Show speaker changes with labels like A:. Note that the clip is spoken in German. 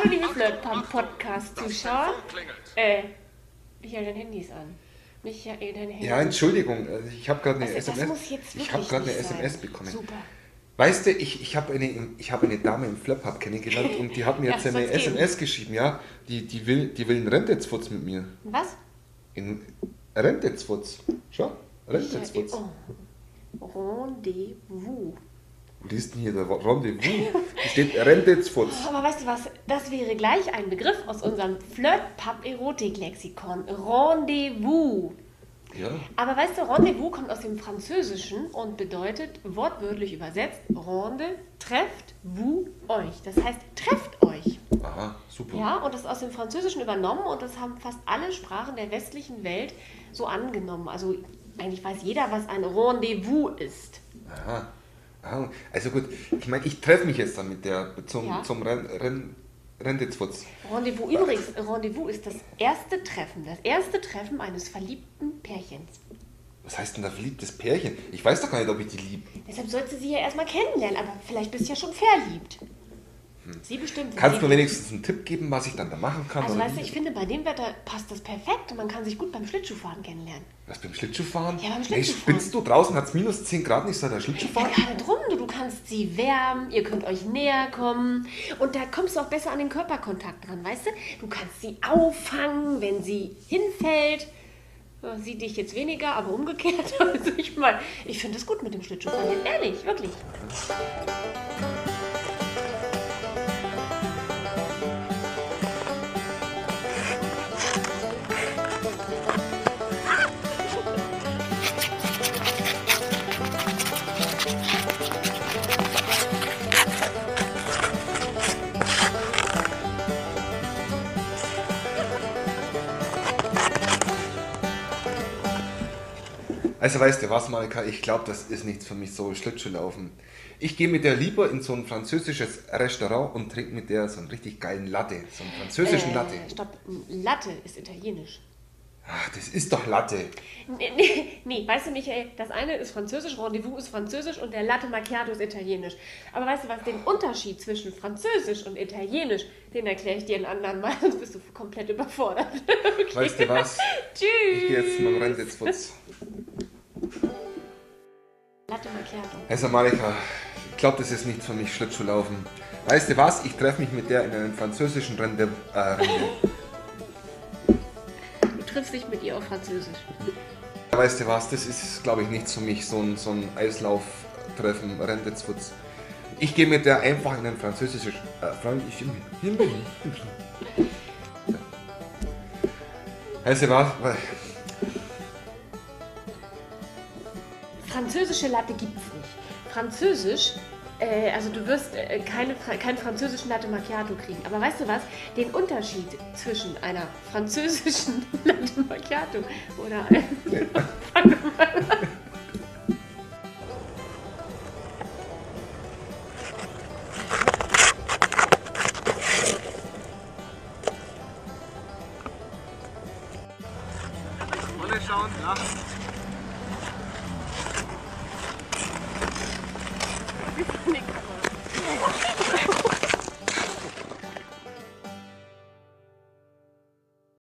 A: Hallo liebe Flirt-Podcast-Zuschauer. Äh, Michael, dein Handy ist an. Michael, dein Handy.
B: Ja, Entschuldigung, also ich habe gerade eine
A: Also,
B: SMS. Ich habe gerade eine
A: sein.
B: SMS bekommen.
A: Super.
B: Weißt du, ich, ich habe eine, ich hab eine Dame im Flip-Hub kennengelernt und die hat mir
A: Ja,
B: jetzt eine
A: soll's geben.
B: SMS geschrieben, ja. Die, die will, die will einen Rentetzfutz mit mir.
A: Was?
B: In Rentetzfutz. Schau, Rentetzfutz.
A: Oh. Rendezvous.
B: Wo liest denn hier der Rendezvous? Steht Rentetzfutz.
A: Aber weißt du was? Das wäre gleich ein Begriff aus unserem Flirt-Pub-Erotik-Lexikon. Rendezvous.
B: Ja.
A: Aber weißt du, Rendezvous kommt aus dem Französischen und bedeutet wortwörtlich übersetzt Rende, trefft, vous, euch. Das heißt, trefft euch.
B: Aha, super.
A: Ja, und das ist aus dem Französischen übernommen und das haben fast alle Sprachen der westlichen Welt so angenommen. Also eigentlich weiß jeder, was ein Rendezvous ist.
B: Aha. Aha. Also gut, ich meine, ich treffe mich jetzt dann mit der zum,
A: Ja.
B: zum Ren, Ren, Rentetzfutz.
A: Rendezvous übrigens, Rendezvous ist das erste Treffen, das erste Treffen eines verliebten Pärchens.
B: Was heißt denn da verliebtes Pärchen? Ich weiß doch gar nicht, ob ich die lieb.
A: Deshalb sollst du sie ja erstmal kennenlernen, aber vielleicht bist du ja schon verliebt. Sie bestimmt.
B: Kannst du wenigstens einen Tipp geben, was ich dann da machen kann?
A: Also weißt du, ich finde, bei dem Wetter passt das perfekt und man kann sich gut beim Schlittschuhfahren kennenlernen.
B: Was beim Schlittschuhfahren?
A: Ja, beim
B: Ey,
A: Schlittschuhfahren.
B: spinnst du? Draußen hat es minus 10 Grad, nicht da
A: Ja,
B: Schlittschuhfahren?
A: gerade drum, du, du kannst sie wärmen, ihr könnt euch näher kommen und da kommst du auch besser an den Körperkontakt dran, weißt du? Du kannst sie auffangen, wenn sie hinfällt. Ja, Sie dich jetzt weniger, aber umgekehrt. Also ich meine, ich finde es gut mit dem Schlittschuhfahren, ehrlich, wirklich.
B: Also weißt du was, Marika, ich glaube, das ist nichts für mich, so Schlittschuhlaufen. Ich gehe mit der lieber in so ein französisches Restaurant und trinke mit der so einen richtig geilen Latte, so einen französischen Latte.
A: Äh, stopp, Latte ist italienisch.
B: Ach, das ist doch Latte.
A: Nee, nee, nee, weißt du, Michael, das eine ist französisch, Rendezvous ist französisch und der Latte Macchiato ist italienisch. Aber weißt du was, den Unterschied zwischen französisch und italienisch, den erkläre ich dir einen anderen Mal, sonst bist du komplett überfordert. Okay.
B: Weißt du was?
A: Tschüss.
B: Ich gehe jetzt mal Rentetzputz.
A: Latte Macchiato.
B: Also Marika, ich glaube, das ist nichts für mich, Schlittschuhlaufen. Weißt du was? Ich treffe mich mit der in einem französischen Rende. Äh, Rende.
A: Du triffst dich mit ihr auf Französisch.
B: Weißt du was? Das ist, glaube ich, nichts für mich, so ein, so ein Eislauftreffen, Rentetzputz. Ich gehe mit der einfach in ein französisches. Äh, Fran ich, bin. Ja. Weißt du was?
A: Französische Latte gibt's nicht. Französisch, äh, also du wirst äh, keine, keinen französischen Latte Macchiato kriegen. Aber weißt du was? Den Unterschied zwischen einer französischen Latte Macchiato oder einem.
C: Vorne schauen, lachen.
A: Nee,